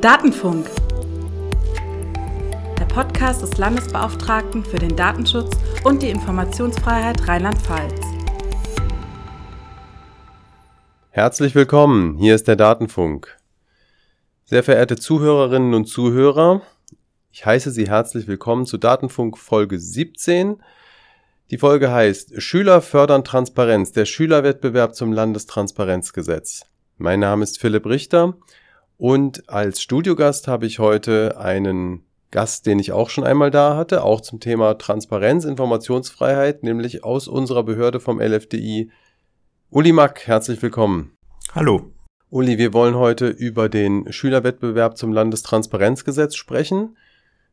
Datenfunk. Der Podcast des Landesbeauftragten für den Datenschutz und die Informationsfreiheit Rheinland-Pfalz. Herzlich willkommen, hier ist der Datenfunk. Sehr verehrte Zuhörerinnen und Zuhörer, ich heiße Sie herzlich willkommen zu Datenfunk Folge 17. Die Folge heißt Schüler fördern Transparenz, der Schülerwettbewerb zum Landestransparenzgesetz. Mein Name ist Philipp Richter und als Studiogast habe ich heute einen Gast, den ich auch schon einmal da hatte, auch zum Thema Transparenz, Informationsfreiheit, nämlich aus unserer Behörde vom LFDI. Uli Mack, herzlich willkommen. Hallo. Uli, wir wollen heute über den Schülerwettbewerb zum Landestransparenzgesetz sprechen.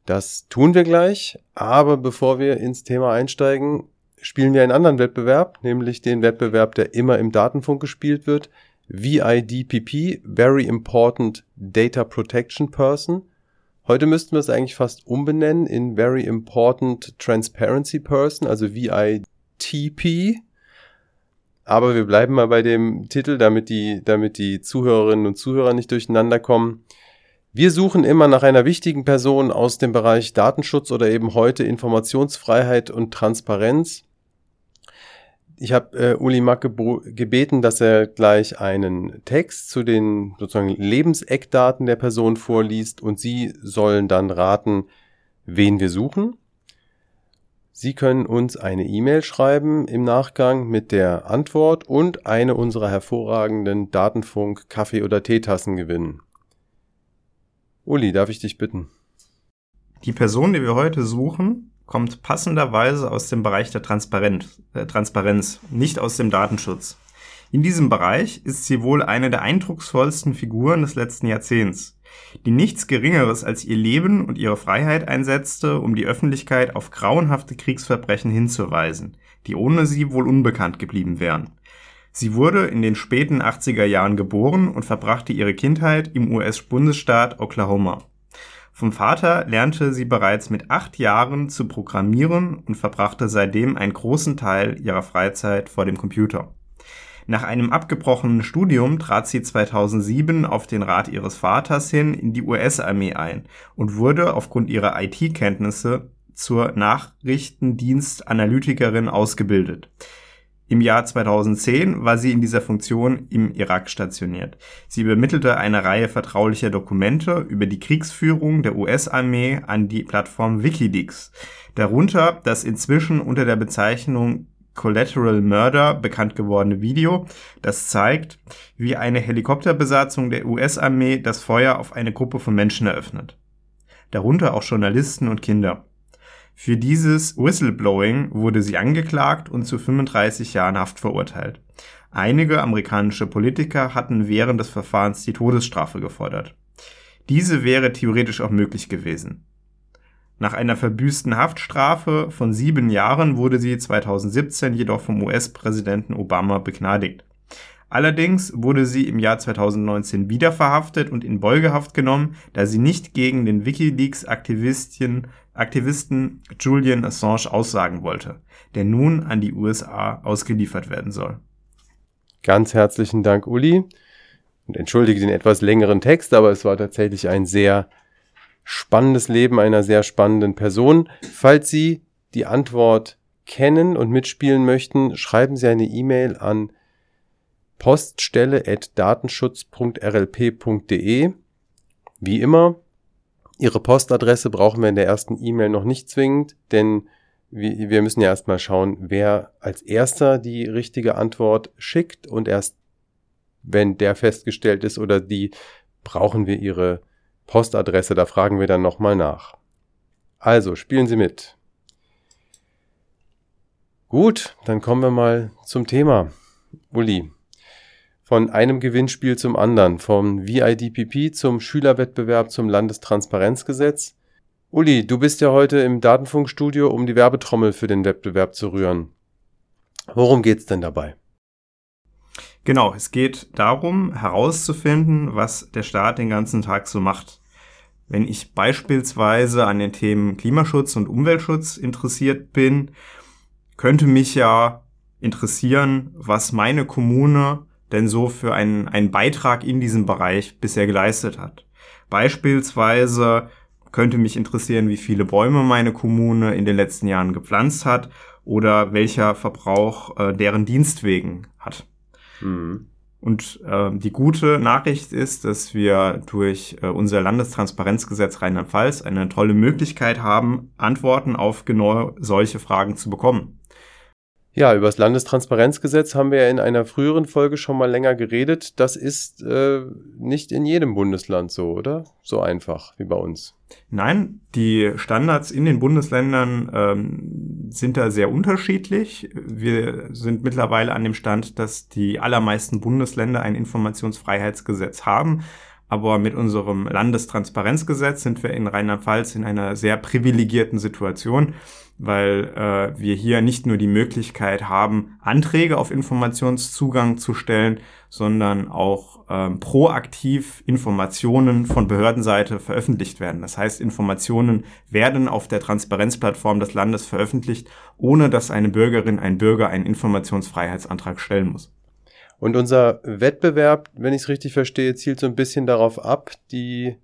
Das tun wir gleich, aber bevor wir ins Thema einsteigen, spielen wir einen anderen Wettbewerb, nämlich den Wettbewerb, der immer im Datenfunk gespielt wird, VIDPP, Very Important Data Protection Person. Heute müssten wir es eigentlich fast umbenennen in Very Important Transparency Person, also VITP. Aber wir bleiben mal bei dem Titel, damit die, damit die Zuhörerinnen und Zuhörer nicht durcheinander kommen. Wir suchen immer nach einer wichtigen Person aus dem Bereich Datenschutz oder eben heute Informationsfreiheit und Transparenz ich habe äh, Uli Mack gebeten, dass er gleich einen Text zu den sozusagen Lebenseckdaten der Person vorliest und Sie sollen dann raten, wen wir suchen. Sie können uns eine E-Mail schreiben im Nachgang mit der Antwort und eine unserer hervorragenden Datenfunk Kaffee- oder Teetassen gewinnen. Uli, darf ich dich bitten? Die Person, die wir heute suchen, kommt passenderweise aus dem Bereich der Transparenz, äh, Transparenz, nicht aus dem Datenschutz. In diesem Bereich ist sie wohl eine der eindrucksvollsten Figuren des letzten Jahrzehnts, die nichts Geringeres als ihr Leben und ihre Freiheit einsetzte, um die Öffentlichkeit auf grauenhafte Kriegsverbrechen hinzuweisen, die ohne sie wohl unbekannt geblieben wären. Sie wurde in den späten 80er Jahren geboren und verbrachte ihre Kindheit im US-Bundesstaat Oklahoma. Vom Vater lernte sie bereits mit acht Jahren zu programmieren und verbrachte seitdem einen großen Teil ihrer Freizeit vor dem Computer. Nach einem abgebrochenen Studium trat sie 2007 auf den Rat ihres Vaters hin in die US-Armee ein und wurde aufgrund ihrer IT-Kenntnisse zur Nachrichtendienstanalytikerin ausgebildet. Im Jahr 2010 war sie in dieser Funktion im Irak stationiert. Sie übermittelte eine Reihe vertraulicher Dokumente über die Kriegsführung der US-Armee an die Plattform Wikileaks, darunter das inzwischen unter der Bezeichnung Collateral Murder bekannt gewordene Video, das zeigt, wie eine Helikopterbesatzung der US-Armee das Feuer auf eine Gruppe von Menschen eröffnet. Darunter auch Journalisten und Kinder. Für dieses Whistleblowing wurde sie angeklagt und zu 35 Jahren Haft verurteilt. Einige amerikanische Politiker hatten während des Verfahrens die Todesstrafe gefordert. Diese wäre theoretisch auch möglich gewesen. Nach einer verbüßten Haftstrafe von sieben Jahren wurde sie 2017 jedoch vom US-Präsidenten Obama begnadigt. Allerdings wurde sie im Jahr 2019 wieder verhaftet und in Beugehaft genommen, da sie nicht gegen den WikiLeaks-Aktivisten Aktivisten Julian Assange aussagen wollte, der nun an die USA ausgeliefert werden soll. Ganz herzlichen Dank, Uli. Und entschuldige den etwas längeren Text, aber es war tatsächlich ein sehr spannendes Leben einer sehr spannenden Person. Falls Sie die Antwort kennen und mitspielen möchten, schreiben Sie eine E-Mail an poststelle.datenschutz.rlp.de. Wie immer, Ihre Postadresse brauchen wir in der ersten E-Mail noch nicht zwingend, denn wir, müssen ja erstmal schauen, wer als erster die richtige Antwort schickt und erst wenn der festgestellt ist oder die, brauchen wir Ihre Postadresse, da fragen wir dann nochmal nach. Also, spielen Sie mit. Gut, dann kommen wir mal zum Thema. Uli, von einem Gewinnspiel zum anderen, vom VIDPP zum Schülerwettbewerb zum Landestransparenzgesetz. Uli, du bist ja heute im Datenfunkstudio, um die Werbetrommel für den Wettbewerb zu rühren. Worum geht's denn dabei? Genau, es geht darum, herauszufinden, was der Staat den ganzen Tag so macht. Wenn ich beispielsweise an den Themen Klimaschutz und Umweltschutz interessiert bin, könnte mich ja interessieren, was meine Kommune denn so für einen, einen Beitrag in diesem Bereich bisher geleistet hat. Beispielsweise könnte mich interessieren, wie viele Bäume meine Kommune in den letzten Jahren gepflanzt hat oder welcher Verbrauch äh, deren Dienstwegen hat. Mhm. Und äh, die gute Nachricht ist, dass wir durch äh, unser Landestransparenzgesetz Rheinland-Pfalz eine tolle Möglichkeit haben, Antworten auf genau solche Fragen zu bekommen. Ja, über das Landestransparenzgesetz haben wir ja in einer früheren Folge schon mal länger geredet. Das ist äh, nicht in jedem Bundesland so, oder? So einfach wie bei uns. Nein, die Standards in den Bundesländern ähm, sind da sehr unterschiedlich. Wir sind mittlerweile an dem Stand, dass die allermeisten Bundesländer ein Informationsfreiheitsgesetz haben. Aber mit unserem Landestransparenzgesetz sind wir in Rheinland-Pfalz in einer sehr privilegierten Situation weil äh, wir hier nicht nur die Möglichkeit haben, Anträge auf Informationszugang zu stellen, sondern auch ähm, proaktiv Informationen von Behördenseite veröffentlicht werden. Das heißt, Informationen werden auf der Transparenzplattform des Landes veröffentlicht, ohne dass eine Bürgerin, ein Bürger einen Informationsfreiheitsantrag stellen muss. Und unser Wettbewerb, wenn ich es richtig verstehe, zielt so ein bisschen darauf ab, die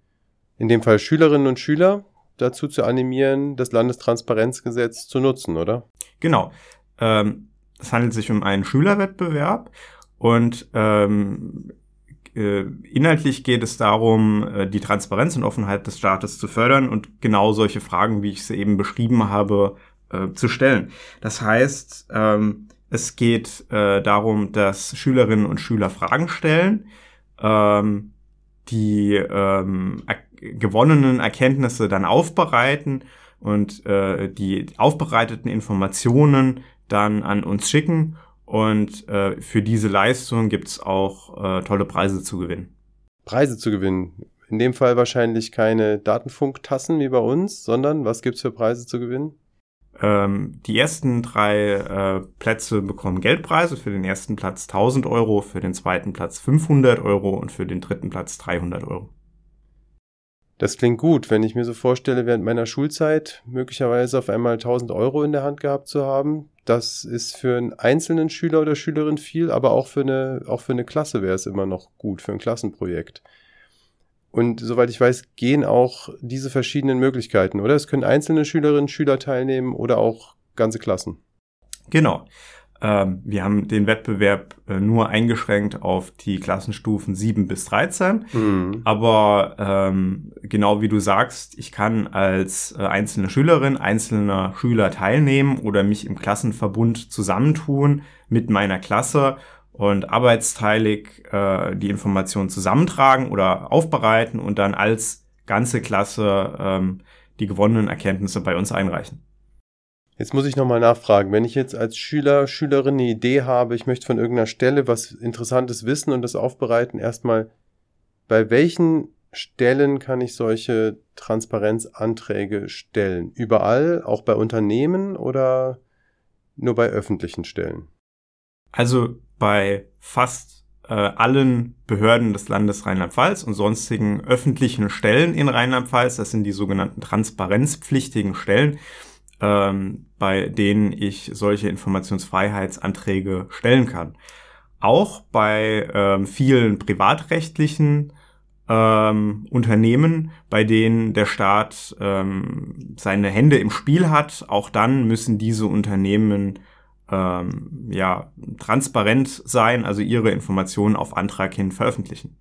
in dem Fall Schülerinnen und Schüler dazu zu animieren, das Landestransparenzgesetz zu nutzen, oder? Genau. Ähm, es handelt sich um einen Schülerwettbewerb und ähm, äh, inhaltlich geht es darum, äh, die Transparenz und Offenheit des Staates zu fördern und genau solche Fragen, wie ich sie eben beschrieben habe, äh, zu stellen. Das heißt, ähm, es geht äh, darum, dass Schülerinnen und Schüler Fragen stellen, ähm, die ähm, gewonnenen Erkenntnisse dann aufbereiten und äh, die aufbereiteten Informationen dann an uns schicken. Und äh, für diese Leistung gibt's auch äh, tolle Preise zu gewinnen. Preise zu gewinnen. In dem Fall wahrscheinlich keine Datenfunktassen wie bei uns, sondern was gibt's für Preise zu gewinnen? Ähm, die ersten drei äh, Plätze bekommen Geldpreise. Für den ersten Platz 1000 Euro, für den zweiten Platz 500 Euro und für den dritten Platz 300 Euro. Das klingt gut, wenn ich mir so vorstelle, während meiner Schulzeit möglicherweise auf einmal 1000 Euro in der Hand gehabt zu haben. Das ist für einen einzelnen Schüler oder Schülerin viel, aber auch für eine, auch für eine Klasse wäre es immer noch gut, für ein Klassenprojekt. Und soweit ich weiß, gehen auch diese verschiedenen Möglichkeiten, oder? Es können einzelne Schülerinnen und Schüler teilnehmen oder auch ganze Klassen. Genau. Ähm, wir haben den Wettbewerb äh, nur eingeschränkt auf die Klassenstufen 7 bis 13. Mhm. Aber ähm, genau wie du sagst, ich kann als äh, einzelne Schülerin, einzelner Schüler teilnehmen oder mich im Klassenverbund zusammentun mit meiner Klasse und arbeitsteilig äh, die Informationen zusammentragen oder aufbereiten und dann als ganze Klasse ähm, die gewonnenen Erkenntnisse bei uns einreichen. Jetzt muss ich nochmal nachfragen, wenn ich jetzt als Schüler, Schülerin eine Idee habe, ich möchte von irgendeiner Stelle was Interessantes wissen und das aufbereiten, erstmal, bei welchen Stellen kann ich solche Transparenzanträge stellen? Überall, auch bei Unternehmen oder nur bei öffentlichen Stellen? Also bei fast äh, allen Behörden des Landes Rheinland-Pfalz und sonstigen öffentlichen Stellen in Rheinland-Pfalz, das sind die sogenannten transparenzpflichtigen Stellen, ähm, bei denen ich solche Informationsfreiheitsanträge stellen kann. Auch bei ähm, vielen privatrechtlichen ähm, Unternehmen, bei denen der Staat ähm, seine Hände im Spiel hat, auch dann müssen diese Unternehmen ähm, ja transparent sein, also ihre Informationen auf Antrag hin veröffentlichen.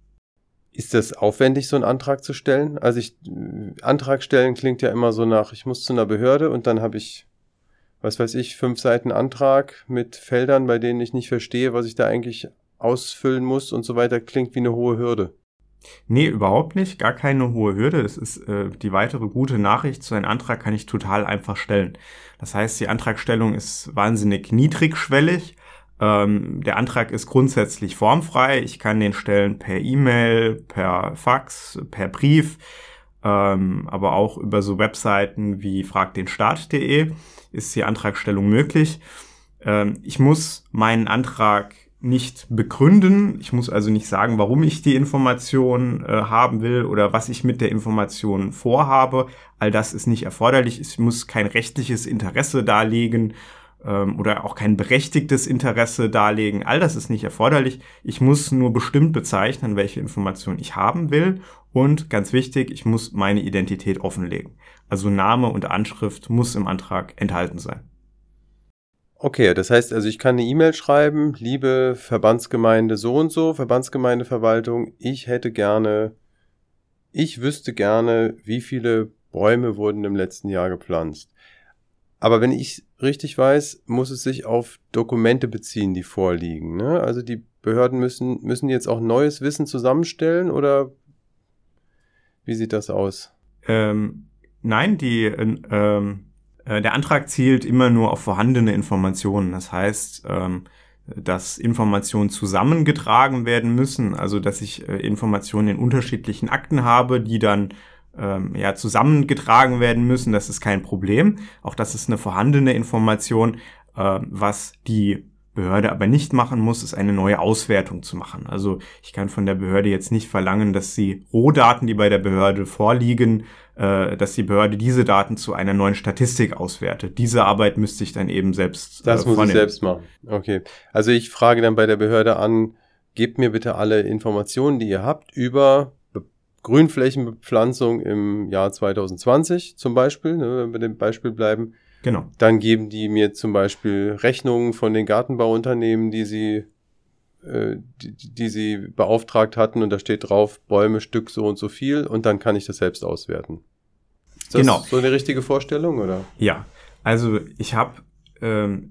Ist das aufwendig, so einen Antrag zu stellen? Also ich, Antrag stellen klingt ja immer so nach, ich muss zu einer Behörde und dann habe ich, was weiß ich, fünf Seiten Antrag mit Feldern, bei denen ich nicht verstehe, was ich da eigentlich ausfüllen muss und so weiter, klingt wie eine hohe Hürde. Nee, überhaupt nicht. Gar keine hohe Hürde. Das ist äh, die weitere gute Nachricht. So einen Antrag kann ich total einfach stellen. Das heißt, die Antragstellung ist wahnsinnig niedrigschwellig. Ähm, der Antrag ist grundsätzlich formfrei. Ich kann den stellen per E-Mail, per Fax, per Brief, ähm, aber auch über so Webseiten wie fragdenstaat.de ist die Antragstellung möglich. Ähm, ich muss meinen Antrag nicht begründen. Ich muss also nicht sagen, warum ich die Information äh, haben will oder was ich mit der Information vorhabe. All das ist nicht erforderlich. Ich muss kein rechtliches Interesse darlegen ähm, oder auch kein berechtigtes Interesse darlegen. All das ist nicht erforderlich. Ich muss nur bestimmt bezeichnen, welche Informationen ich haben will. Und ganz wichtig, ich muss meine Identität offenlegen. Also Name und Anschrift muss im Antrag enthalten sein. Okay, das heißt also, ich kann eine E-Mail schreiben, liebe Verbandsgemeinde so und so, Verbandsgemeindeverwaltung, ich hätte gerne, ich wüsste gerne, wie viele Bäume wurden im letzten Jahr gepflanzt. Aber wenn ich richtig weiß, muss es sich auf Dokumente beziehen, die vorliegen. Ne? Also die Behörden müssen, müssen jetzt auch neues Wissen zusammenstellen oder wie sieht das aus? Ähm, nein, die, ähm, äh, der Antrag zielt immer nur auf vorhandene Informationen. Das heißt, ähm, dass Informationen zusammengetragen werden müssen, also dass ich äh, Informationen in unterschiedlichen Akten habe, die dann ähm, ja, zusammengetragen werden müssen, das ist kein Problem. Auch das ist eine vorhandene Information. Äh, was die Behörde aber nicht machen muss, ist eine neue Auswertung zu machen. Also ich kann von der Behörde jetzt nicht verlangen, dass sie Rohdaten, die bei der Behörde vorliegen, äh, dass die Behörde diese Daten zu einer neuen Statistik auswertet. Diese Arbeit müsste ich dann eben selbst. Äh, das muss ich selbst machen. Okay. Also ich frage dann bei der Behörde an, gebt mir bitte alle Informationen, die ihr habt über Grünflächenbepflanzung im Jahr 2020 zum Beispiel, ne, wenn wir dem Beispiel bleiben. Genau. Dann geben die mir zum Beispiel Rechnungen von den Gartenbauunternehmen, die sie, äh, die, die sie beauftragt hatten und da steht drauf, Bäume Stück so und so viel und dann kann ich das selbst auswerten. Ist das genau. so eine richtige Vorstellung, oder? Ja, also ich habe ähm,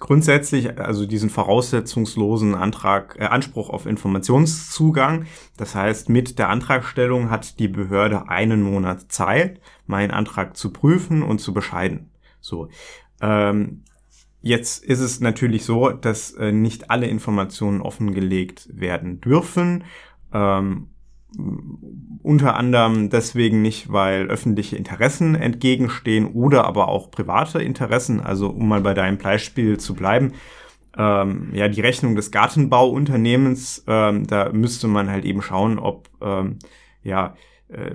grundsätzlich also diesen voraussetzungslosen Antrag, äh, Anspruch auf Informationszugang. Das heißt, mit der Antragstellung hat die Behörde einen Monat Zeit, meinen Antrag zu prüfen und zu bescheiden. So. Ähm, jetzt ist es natürlich so, dass äh, nicht alle Informationen offengelegt werden dürfen. Ähm, unter anderem deswegen nicht, weil öffentliche Interessen entgegenstehen oder aber auch private Interessen. Also um mal bei deinem Beispiel zu bleiben, ähm, ja, die Rechnung des Gartenbauunternehmens, ähm, da müsste man halt eben schauen, ob ähm, ja äh,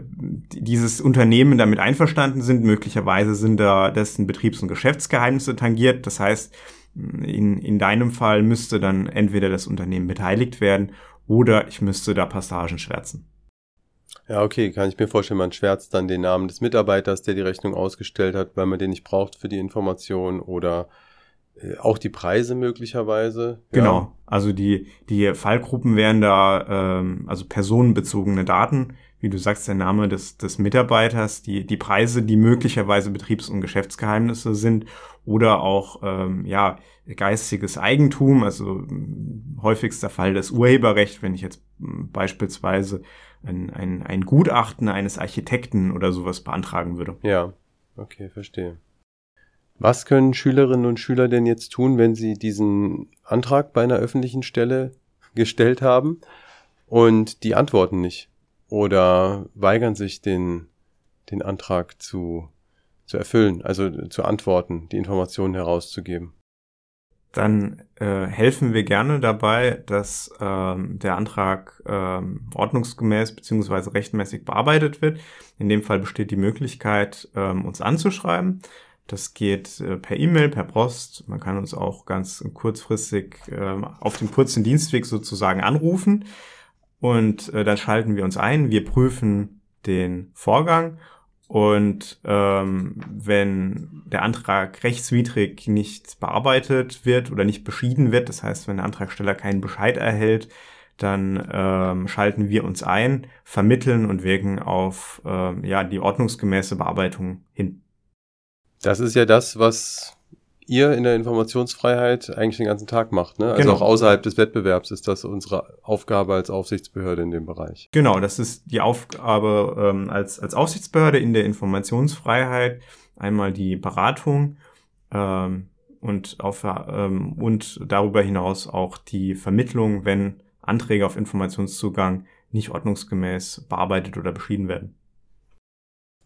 dieses Unternehmen damit einverstanden sind. Möglicherweise sind da dessen Betriebs- und Geschäftsgeheimnisse tangiert. Das heißt, in, in deinem Fall müsste dann entweder das Unternehmen beteiligt werden oder ich müsste da Passagen schwärzen. Ja, okay, kann ich mir vorstellen, man schwärzt dann den Namen des Mitarbeiters, der die Rechnung ausgestellt hat, weil man den nicht braucht für die Information oder auch die Preise möglicherweise. Genau, ja. also die, die Fallgruppen wären da, ähm, also personenbezogene Daten, wie du sagst, der Name des, des Mitarbeiters, die, die Preise, die möglicherweise Betriebs- und Geschäftsgeheimnisse sind oder auch ähm, ja, geistiges Eigentum, also hm, häufigster Fall das Urheberrecht, wenn ich jetzt hm, beispielsweise ein, ein, ein Gutachten eines Architekten oder sowas beantragen würde. Ja, okay, verstehe. Was können Schülerinnen und Schüler denn jetzt tun, wenn sie diesen Antrag bei einer öffentlichen Stelle gestellt haben und die antworten nicht oder weigern sich den, den Antrag zu, zu erfüllen, also zu antworten, die Informationen herauszugeben? dann äh, helfen wir gerne dabei, dass ähm, der Antrag ähm, ordnungsgemäß beziehungsweise rechtmäßig bearbeitet wird. In dem Fall besteht die Möglichkeit, ähm, uns anzuschreiben. Das geht äh, per E-Mail, per Post. Man kann uns auch ganz kurzfristig äh, auf dem kurzen Dienstweg sozusagen anrufen. Und äh, dann schalten wir uns ein. Wir prüfen den Vorgang und ähm, wenn der Antrag rechtswidrig nicht bearbeitet wird oder nicht beschieden wird, das heißt, wenn der Antragsteller keinen Bescheid erhält, dann ähm, schalten wir uns ein, vermitteln und wirken auf ähm, ja, die ordnungsgemäße Bearbeitung hin. Das ist ja das, was ihr in der Informationsfreiheit eigentlich den ganzen Tag macht. Ne? Also genau. auch außerhalb des Wettbewerbs ist das unsere Aufgabe als Aufsichtsbehörde in dem Bereich. Genau, das ist die Aufgabe ähm, als, als Aufsichtsbehörde in der Informationsfreiheit. Einmal die Beratung ähm, und, auf, ähm, und darüber hinaus auch die Vermittlung, wenn Anträge auf Informationszugang nicht ordnungsgemäß bearbeitet oder beschieden werden.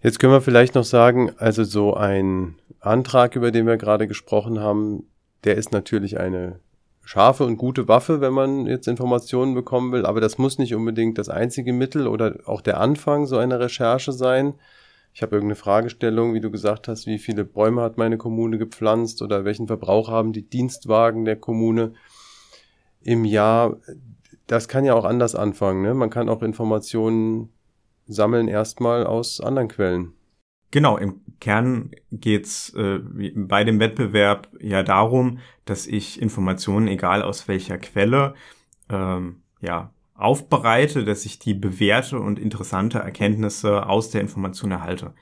Jetzt können wir vielleicht noch sagen, also so ein Antrag, über den wir gerade gesprochen haben, der ist natürlich eine scharfe und gute Waffe, wenn man jetzt Informationen bekommen will, aber das muss nicht unbedingt das einzige Mittel oder auch der Anfang so einer Recherche sein. ich habe irgendeine Fragestellung, wie du gesagt hast, wie viele Bäume hat meine Kommune gepflanzt oder welchen Verbrauch haben die Dienstwagen der Kommune im Jahr. Das kann ja auch anders anfangen. Ne? Man kann auch Informationen sammeln erstmal aus anderen Quellen. Genau, im Kern geht's äh, bei dem Wettbewerb ja darum, dass ich Informationen, egal aus welcher Quelle, ähm, ja, aufbereite, dass ich die bewährte und interessante Erkenntnisse aus der Information erhalte.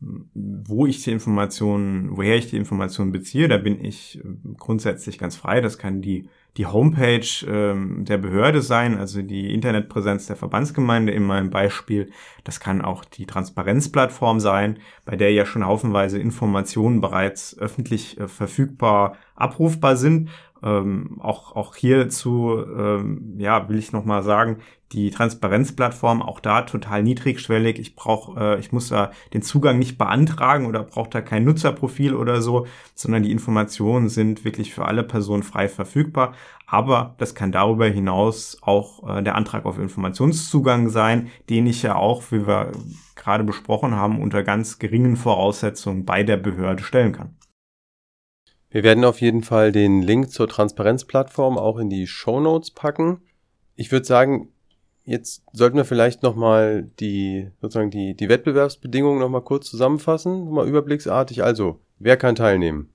Wo ich die Informationen, woher ich die Informationen beziehe, da bin ich grundsätzlich ganz frei. Das kann die die Homepage ähm, der Behörde sein, also die Internetpräsenz der Verbandsgemeinde in meinem Beispiel. Das kann auch die Transparenzplattform sein, bei der ja schon haufenweise Informationen bereits öffentlich äh, verfügbar abrufbar sind. Ähm, auch, auch hierzu, ähm, ja, will ich nochmal sagen, die Transparenzplattform auch da total niedrigschwellig. Ich brauche, äh, ich muss da den Zugang nicht beantragen oder brauche da kein Nutzerprofil oder so, sondern die Informationen sind wirklich für alle Personen frei verfügbar. Aber das kann darüber hinaus auch äh, der Antrag auf Informationszugang sein, den ich ja auch, wie wir gerade besprochen haben, unter ganz geringen Voraussetzungen bei der Behörde stellen kann. Wir werden auf jeden Fall den Link zur Transparenzplattform auch in die Show Notes packen. Ich würde sagen, Jetzt sollten wir vielleicht nochmal die, sozusagen die, die Wettbewerbsbedingungen nochmal kurz zusammenfassen, mal überblicksartig. Also, wer kann teilnehmen?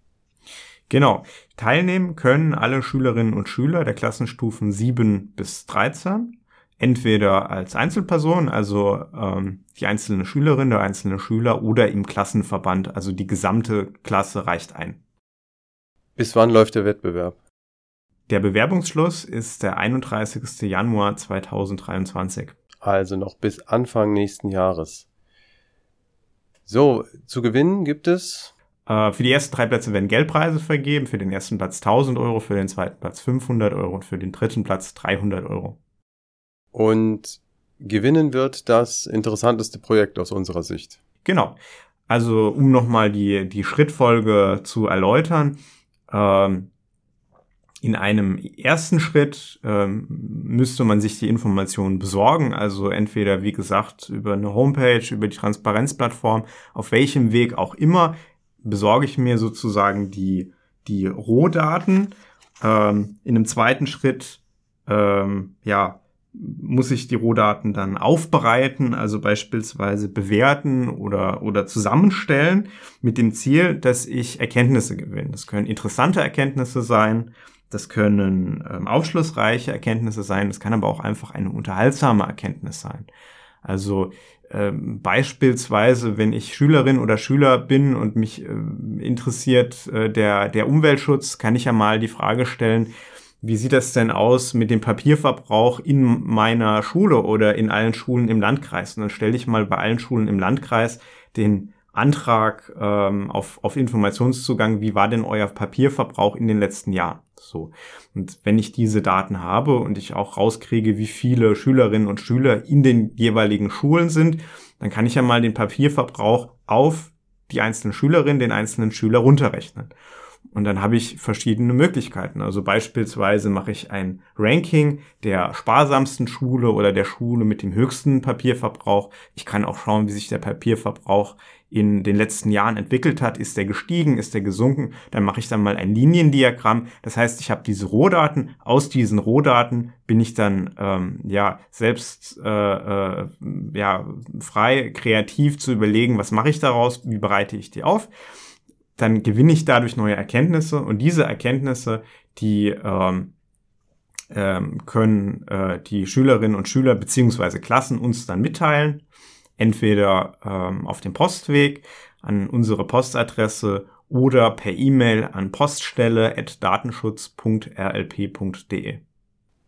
Genau. Teilnehmen können alle Schülerinnen und Schüler der Klassenstufen 7 bis 13. Entweder als Einzelperson, also ähm, die einzelne Schülerin, der einzelne Schüler oder im Klassenverband, also die gesamte Klasse reicht ein. Bis wann läuft der Wettbewerb? Der Bewerbungsschluss ist der 31. Januar 2023. Also noch bis Anfang nächsten Jahres. So, zu gewinnen gibt es äh, für die ersten drei Plätze werden Geldpreise vergeben. Für den ersten Platz 1000 Euro, für den zweiten Platz 500 Euro und für den dritten Platz 300 Euro. Und gewinnen wird das interessanteste Projekt aus unserer Sicht. Genau. Also, um nochmal die, die Schrittfolge zu erläutern. Ähm, in einem ersten Schritt ähm, müsste man sich die Informationen besorgen, also entweder, wie gesagt, über eine Homepage, über die Transparenzplattform, auf welchem Weg auch immer, besorge ich mir sozusagen die, die Rohdaten. Ähm, in einem zweiten Schritt, ähm, ja, muss ich die Rohdaten dann aufbereiten, also beispielsweise bewerten oder, oder zusammenstellen mit dem Ziel, dass ich Erkenntnisse gewinne. Das können interessante Erkenntnisse sein, das können ähm, aufschlussreiche Erkenntnisse sein, das kann aber auch einfach eine unterhaltsame Erkenntnis sein. Also ähm, beispielsweise, wenn ich Schülerin oder Schüler bin und mich äh, interessiert äh, der, der Umweltschutz, kann ich ja mal die Frage stellen, wie sieht das denn aus mit dem Papierverbrauch in meiner Schule oder in allen Schulen im Landkreis? Und dann stelle ich mal bei allen Schulen im Landkreis den Antrag ähm, auf, auf Informationszugang, wie war denn euer Papierverbrauch in den letzten Jahren? So. Und wenn ich diese Daten habe und ich auch rauskriege, wie viele Schülerinnen und Schüler in den jeweiligen Schulen sind, dann kann ich ja mal den Papierverbrauch auf die einzelnen Schülerinnen, den einzelnen Schüler runterrechnen. Und dann habe ich verschiedene Möglichkeiten. Also beispielsweise mache ich ein Ranking der sparsamsten Schule oder der Schule mit dem höchsten Papierverbrauch. Ich kann auch schauen, wie sich der Papierverbrauch in den letzten Jahren entwickelt hat. Ist der gestiegen? Ist der gesunken? Dann mache ich dann mal ein Liniendiagramm. Das heißt, ich habe diese Rohdaten. Aus diesen Rohdaten bin ich dann ähm, ja selbst äh, äh, ja frei, kreativ zu überlegen, was mache ich daraus? Wie bereite ich die auf? Dann gewinne ich dadurch neue Erkenntnisse und diese Erkenntnisse, die ähm, ähm, können äh, die Schülerinnen und Schüler beziehungsweise Klassen uns dann mitteilen entweder ähm, auf dem Postweg an unsere Postadresse oder per E-Mail an poststelle.datenschutz.rlp.de.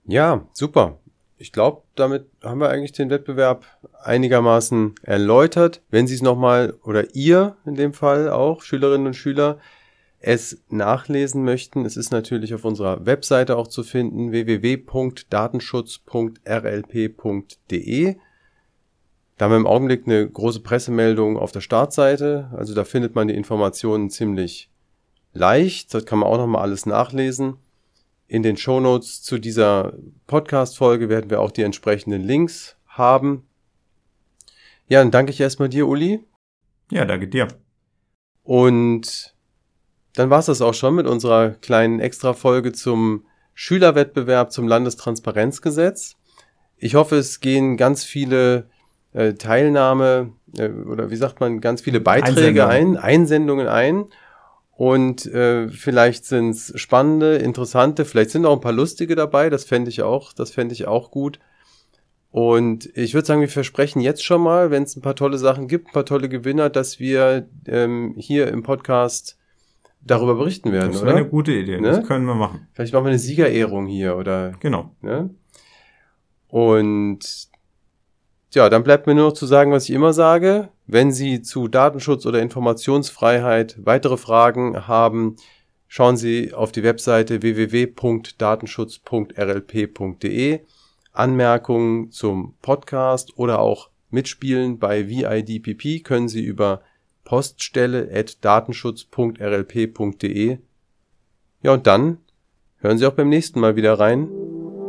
Ja, super. Ich glaube, damit haben wir eigentlich den Wettbewerb einigermaßen erläutert. Wenn Sie es nochmal oder ihr in dem Fall auch, Schülerinnen und Schüler, es nachlesen möchten, es ist natürlich auf unserer Webseite auch zu finden, www.datenschutz.rlp.de. Da haben wir im Augenblick eine große Pressemeldung auf der Startseite. Also da findet man die Informationen ziemlich leicht. Das kann man auch nochmal alles nachlesen. In den Shownotes zu dieser Podcast-Folge werden wir auch die entsprechenden Links haben. Ja, dann danke ich erstmal dir, Uli. Ja, danke dir. Und dann war es das auch schon mit unserer kleinen Extra-Folge zum Schülerwettbewerb zum Landestransparenzgesetz. Ich hoffe, es gehen ganz viele äh, Teilnahme äh, oder wie sagt man, ganz viele Beiträge Einsendungen. ein, Einsendungen ein. Und äh, vielleicht sind es spannende, interessante, vielleicht sind auch ein paar lustige dabei, das fände ich auch, das fände ich auch gut. Und ich würde sagen, wir versprechen jetzt schon mal, wenn es ein paar tolle Sachen gibt, ein paar tolle Gewinner, dass wir ähm, hier im Podcast darüber berichten werden, das? Das eine gute Idee, ne? das können wir machen. Vielleicht machen wir eine Siegerehrung hier, oder? Genau. Ne? Und ja, dann bleibt mir nur noch zu sagen, was ich immer sage. Wenn Sie zu Datenschutz oder Informationsfreiheit weitere Fragen haben, schauen Sie auf die Webseite www.datenschutz.rlp.de. Anmerkungen zum Podcast oder auch mitspielen bei VIDPP können Sie über poststelle.datenschutz.rlp.de. Ja, und dann hören Sie auch beim nächsten Mal wieder rein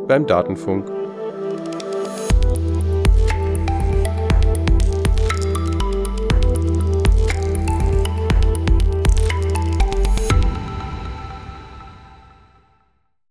beim Datenfunk.